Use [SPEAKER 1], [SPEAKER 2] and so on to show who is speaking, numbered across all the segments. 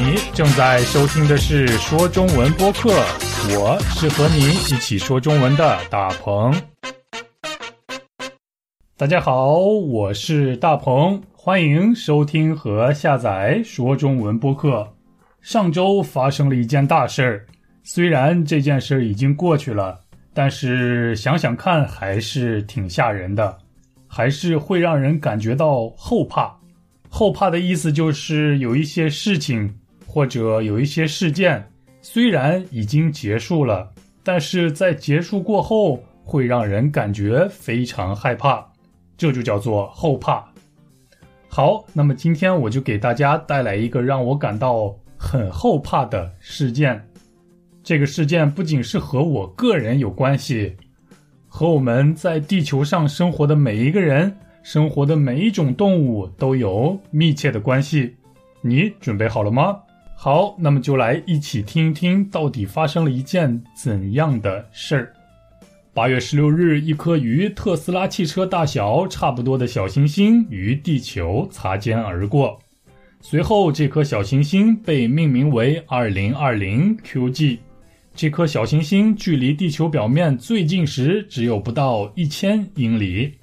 [SPEAKER 1] 你正在收听的是说中文播客，我是和你一起说中文的大鹏。大家好，我是大鹏，欢迎收听和下载说中文播客。上周发生了一件大事儿，虽然这件事儿已经过去了，但是想想看，还是挺吓人的，还是会让人感觉到后怕。后怕的意思就是有一些事情或者有一些事件，虽然已经结束了，但是在结束过后会让人感觉非常害怕，这就叫做后怕。好，那么今天我就给大家带来一个让我感到很后怕的事件。这个事件不仅是和我个人有关系，和我们在地球上生活的每一个人。生活的每一种动物都有密切的关系，你准备好了吗？好，那么就来一起听一听，到底发生了一件怎样的事儿。八月十六日，一颗与特斯拉汽车大小差不多的小行星与地球擦肩而过，随后这颗小行星被命名为二零二零 QG。这颗小行星距离地球表面最近时只有不到一千英里。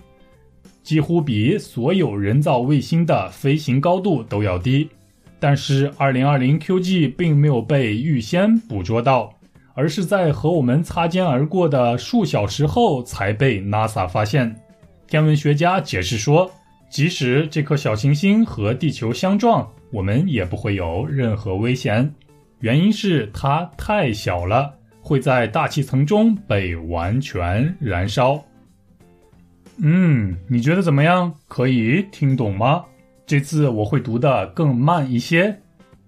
[SPEAKER 1] 几乎比所有人造卫星的飞行高度都要低，但是2020 QG 并没有被预先捕捉到，而是在和我们擦肩而过的数小时后才被 NASA 发现。天文学家解释说，即使这颗小行星和地球相撞，我们也不会有任何危险，原因是它太小了，会在大气层中被完全燃烧。嗯，你觉得怎么样？可以听懂吗？这次我会读的更慢一些，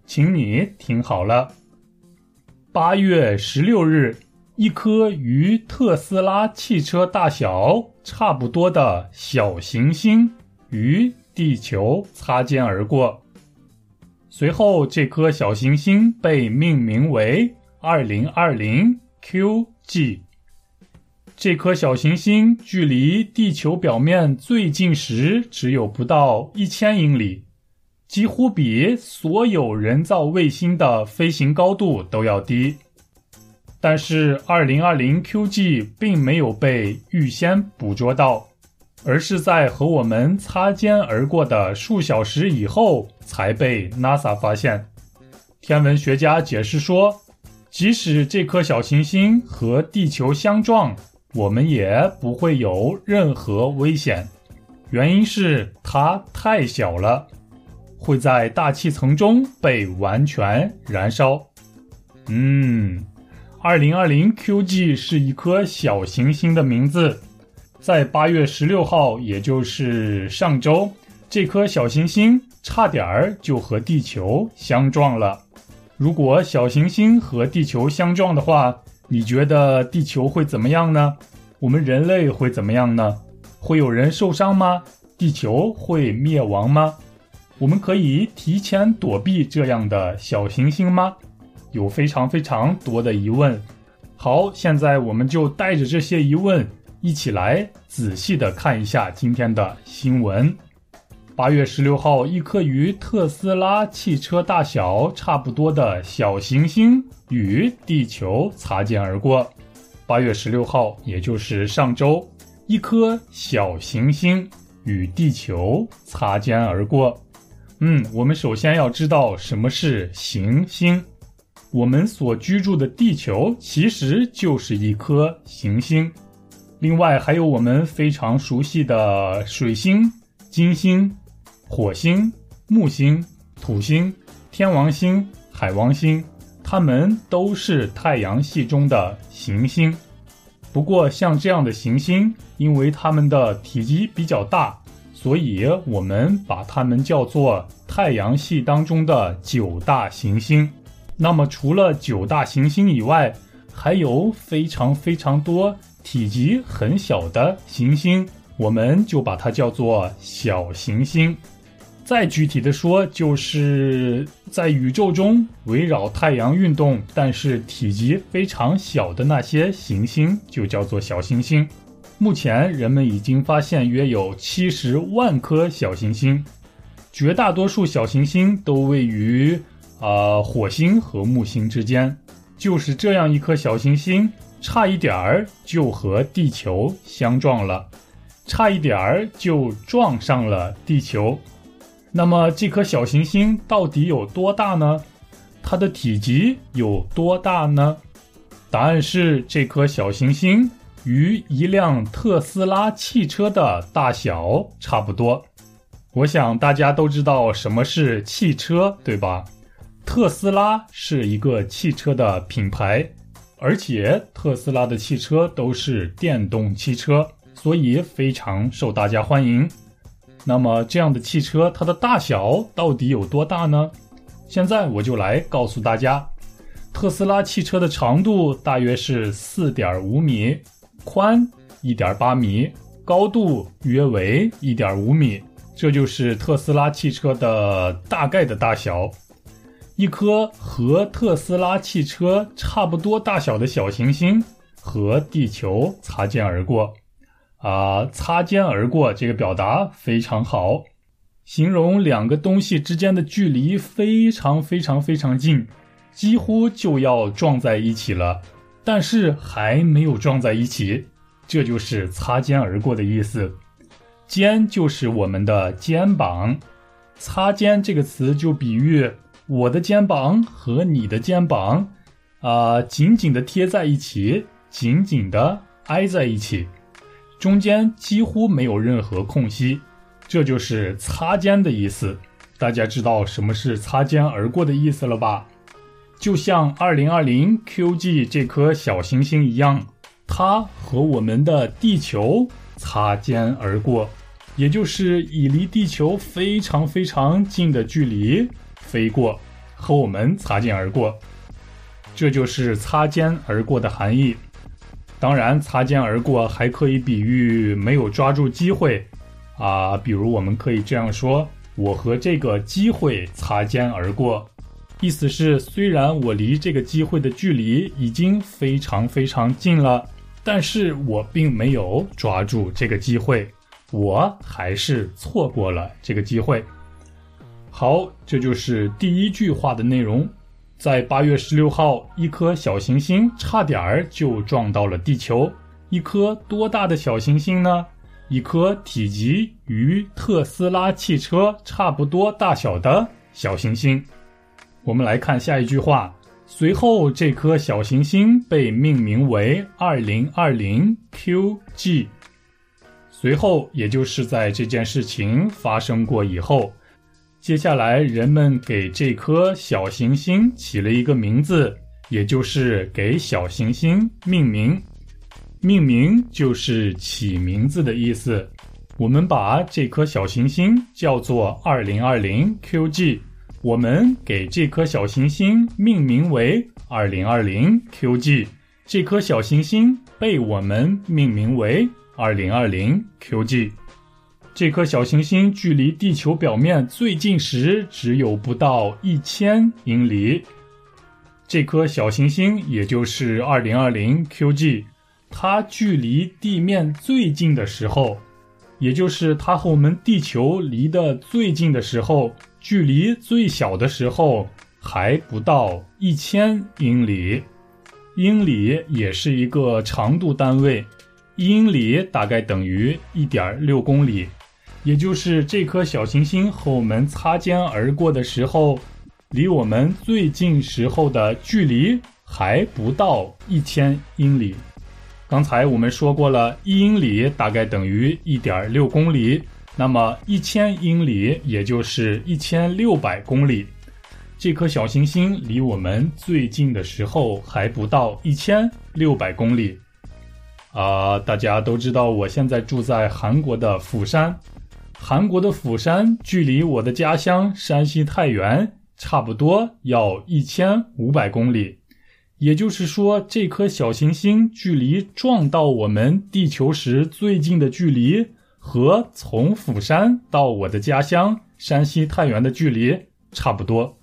[SPEAKER 1] 请你听好了。八月十六日，一颗与特斯拉汽车大小差不多的小行星与地球擦肩而过，随后这颗小行星被命名为二零二零 QG。这颗小行星距离地球表面最近时只有不到一千英里，几乎比所有人造卫星的飞行高度都要低。但是2020 QG 并没有被预先捕捉到，而是在和我们擦肩而过的数小时以后才被 NASA 发现。天文学家解释说，即使这颗小行星和地球相撞，我们也不会有任何危险，原因是它太小了，会在大气层中被完全燃烧。嗯，二零二零 QG 是一颗小行星的名字，在八月十六号，也就是上周，这颗小行星差点儿就和地球相撞了。如果小行星和地球相撞的话，你觉得地球会怎么样呢？我们人类会怎么样呢？会有人受伤吗？地球会灭亡吗？我们可以提前躲避这样的小行星吗？有非常非常多的疑问。好，现在我们就带着这些疑问，一起来仔细的看一下今天的新闻。八月十六号，一颗与特斯拉汽车大小差不多的小行星与地球擦肩而过。八月十六号，也就是上周，一颗小行星与地球擦肩而过。嗯，我们首先要知道什么是行星。我们所居住的地球其实就是一颗行星。另外，还有我们非常熟悉的水星、金星。火星、木星、土星、天王星、海王星，它们都是太阳系中的行星。不过，像这样的行星，因为它们的体积比较大，所以我们把它们叫做太阳系当中的九大行星。那么，除了九大行星以外，还有非常非常多体积很小的行星，我们就把它叫做小行星。再具体的说，就是在宇宙中围绕太阳运动，但是体积非常小的那些行星，就叫做小行星。目前人们已经发现约有七十万颗小行星，绝大多数小行星都位于啊，火星和木星之间，就是这样一颗小行星，差一点儿就和地球相撞了，差一点儿就撞上了地球。那么这颗小行星到底有多大呢？它的体积有多大呢？答案是这颗小行星与一辆特斯拉汽车的大小差不多。我想大家都知道什么是汽车，对吧？特斯拉是一个汽车的品牌，而且特斯拉的汽车都是电动汽车，所以非常受大家欢迎。那么这样的汽车，它的大小到底有多大呢？现在我就来告诉大家，特斯拉汽车的长度大约是四点五米，宽一点八米，高度约为一点五米，这就是特斯拉汽车的大概的大小。一颗和特斯拉汽车差不多大小的小行星和地球擦肩而过，啊，擦肩而过这个表达非常好，形容两个东西之间的距离非常非常非常近，几乎就要撞在一起了，但是还没有撞在一起，这就是擦肩而过的意思。肩就是我们的肩膀，擦肩这个词就比喻。我的肩膀和你的肩膀，啊，紧紧的贴在一起，紧紧的挨在一起，中间几乎没有任何空隙，这就是擦肩的意思。大家知道什么是擦肩而过的意思了吧？就像二零二零 QG 这颗小行星一样，它和我们的地球擦肩而过，也就是以离地球非常非常近的距离。飞过，和我们擦肩而过，这就是擦肩而过的含义。当然，擦肩而过还可以比喻没有抓住机会啊，比如我们可以这样说：“我和这个机会擦肩而过。”意思是，虽然我离这个机会的距离已经非常非常近了，但是我并没有抓住这个机会，我还是错过了这个机会。好，这就是第一句话的内容。在八月十六号，一颗小行星差点儿就撞到了地球。一颗多大的小行星呢？一颗体积与特斯拉汽车差不多大小的小行星。我们来看下一句话。随后，这颗小行星被命名为二零二零 QG。随后，也就是在这件事情发生过以后。接下来，人们给这颗小行星起了一个名字，也就是给小行星命名。命名就是起名字的意思。我们把这颗小行星叫做二零二零 QG。我们给这颗小行星命名为二零二零 QG。这颗小行星被我们命名为二零二零 QG。这颗小行星距离地球表面最近时只有不到一千英里。这颗小行星也就是二零二零 QG，它距离地面最近的时候，也就是它和我们地球离得最近的时候，距离最小的时候还不到一千英里。英里也是一个长度单位，英里大概等于一点六公里。也就是这颗小行星和我们擦肩而过的时候，离我们最近时候的距离还不到一千英里。刚才我们说过了，一英里大概等于一点六公里，那么一千英里也就是一千六百公里。这颗小行星离我们最近的时候还不到一千六百公里。啊，大家都知道，我现在住在韩国的釜山。韩国的釜山距离我的家乡山西太原差不多要一千五百公里，也就是说，这颗小行星距离撞到我们地球时最近的距离，和从釜山到我的家乡山西太原的距离差不多。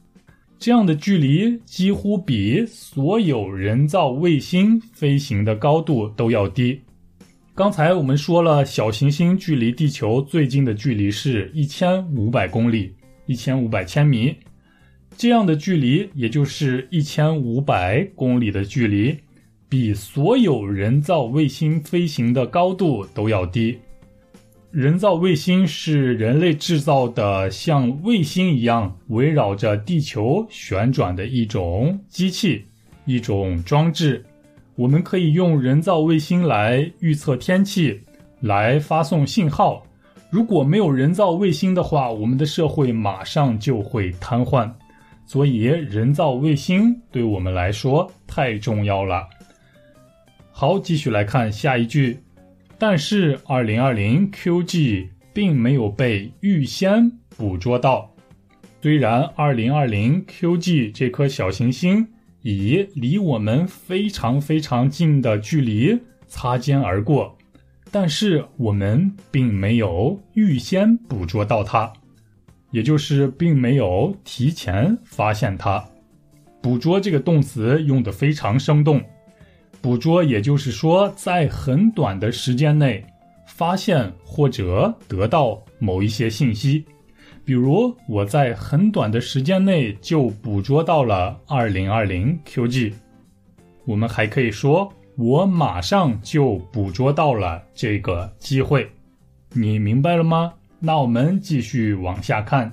[SPEAKER 1] 这样的距离几乎比所有人造卫星飞行的高度都要低。刚才我们说了，小行星距离地球最近的距离是一千五百公里，一千五百千米。这样的距离，也就是一千五百公里的距离，比所有人造卫星飞行的高度都要低。人造卫星是人类制造的，像卫星一样围绕着地球旋转的一种机器、一种装置。我们可以用人造卫星来预测天气，来发送信号。如果没有人造卫星的话，我们的社会马上就会瘫痪。所以，人造卫星对我们来说太重要了。好，继续来看下一句。但是，二零二零 QG 并没有被预先捕捉到。虽然二零二零 QG 这颗小行星以离我们非常非常近的距离擦肩而过，但是我们并没有预先捕捉到它。也就是并没有提前发现它。捕捉这个动词用的非常生动。捕捉，也就是说，在很短的时间内发现或者得到某一些信息。比如，我在很短的时间内就捕捉到了二零二零 QG。我们还可以说，我马上就捕捉到了这个机会。你明白了吗？那我们继续往下看，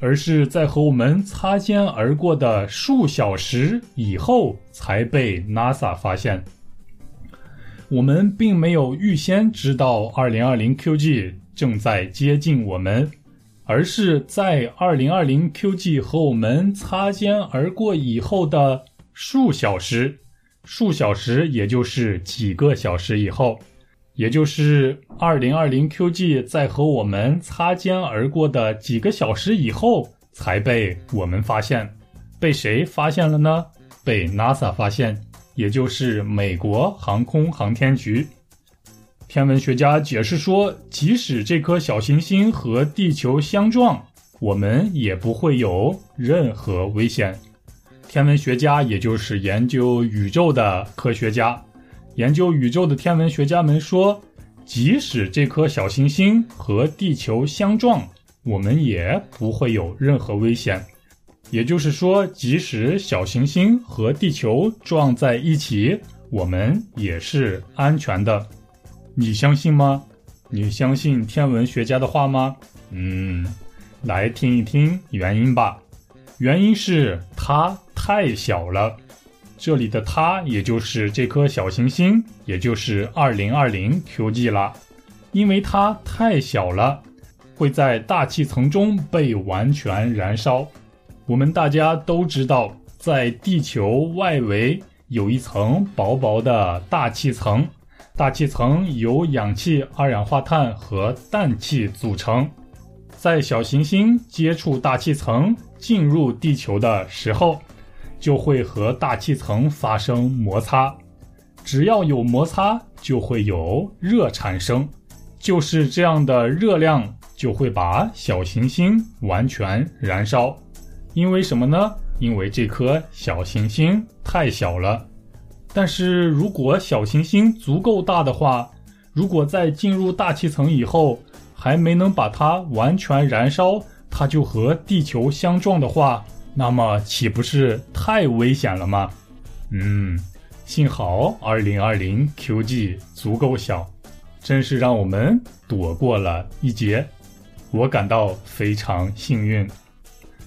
[SPEAKER 1] 而是在和我们擦肩而过的数小时以后才被 NASA 发现。我们并没有预先知道2020 QG 正在接近我们，而是在2020 QG 和我们擦肩而过以后的数小时，数小时也就是几个小时以后。也就是二零二零 QG 在和我们擦肩而过的几个小时以后才被我们发现，被谁发现了呢？被 NASA 发现，也就是美国航空航天局。天文学家解释说，即使这颗小行星和地球相撞，我们也不会有任何危险。天文学家也就是研究宇宙的科学家。研究宇宙的天文学家们说，即使这颗小行星和地球相撞，我们也不会有任何危险。也就是说，即使小行星和地球撞在一起，我们也是安全的。你相信吗？你相信天文学家的话吗？嗯，来听一听原因吧。原因是它太小了。这里的它，也就是这颗小行星，也就是二零二零 QG 了，因为它太小了，会在大气层中被完全燃烧。我们大家都知道，在地球外围有一层薄薄的大气层，大气层由氧气、二氧化碳和氮气组成。在小行星接触大气层进入地球的时候。就会和大气层发生摩擦，只要有摩擦，就会有热产生，就是这样的热量就会把小行星完全燃烧。因为什么呢？因为这颗小行星太小了。但是如果小行星足够大的话，如果在进入大气层以后还没能把它完全燃烧，它就和地球相撞的话。那么岂不是太危险了吗？嗯，幸好二零二零 QG 足够小，真是让我们躲过了一劫，我感到非常幸运。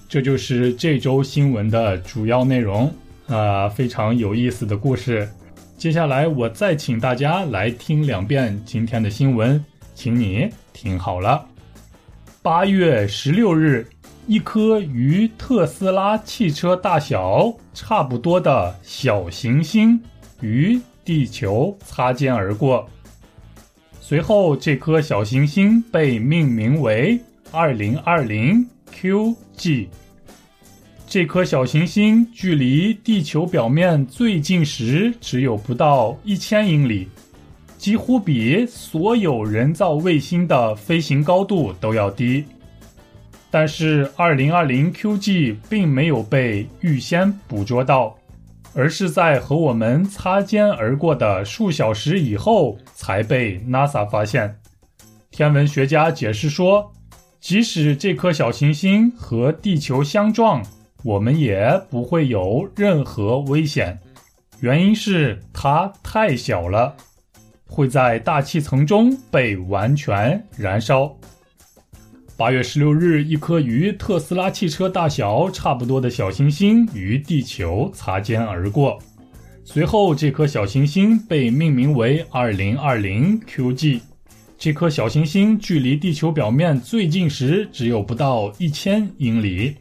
[SPEAKER 1] 这就是这周新闻的主要内容啊，非常有意思的故事。接下来我再请大家来听两遍今天的新闻，请你听好了。八月十六日。一颗与特斯拉汽车大小差不多的小行星与地球擦肩而过，随后这颗小行星被命名为二零二零 QG。这颗小行星距离地球表面最近时只有不到一千英里，几乎比所有人造卫星的飞行高度都要低。但是，二零二零 QG 并没有被预先捕捉到，而是在和我们擦肩而过的数小时以后才被 NASA 发现。天文学家解释说，即使这颗小行星和地球相撞，我们也不会有任何危险。原因是它太小了，会在大气层中被完全燃烧。八月十六日，一颗与特斯拉汽车大小差不多的小行星与地球擦肩而过。随后，这颗小行星被命名为二零二零 QG。这颗小行星距离地球表面最近时只有不到一千英里，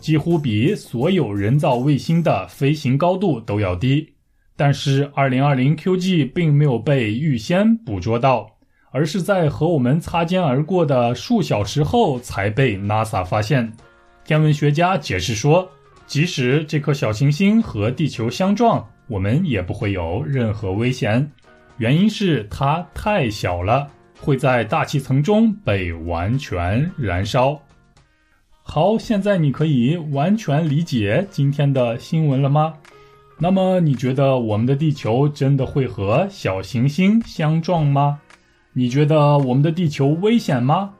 [SPEAKER 1] 几乎比所有人造卫星的飞行高度都要低。但是，二零二零 QG 并没有被预先捕捉到。而是在和我们擦肩而过的数小时后才被 NASA 发现。天文学家解释说，即使这颗小行星和地球相撞，我们也不会有任何危险，原因是它太小了，会在大气层中被完全燃烧。好，现在你可以完全理解今天的新闻了吗？那么，你觉得我们的地球真的会和小行星相撞吗？你觉得我们的地球危险吗？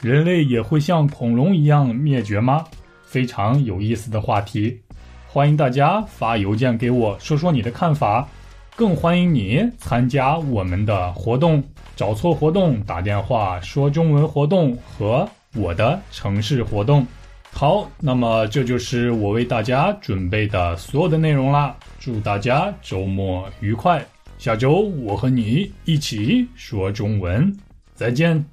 [SPEAKER 1] 人类也会像恐龙一样灭绝吗？非常有意思的话题，欢迎大家发邮件给我说说你的看法，更欢迎你参加我们的活动，找错活动打电话说中文活动和我的城市活动。好，那么这就是我为大家准备的所有的内容啦，祝大家周末愉快。下周我和你一起说中文，再见。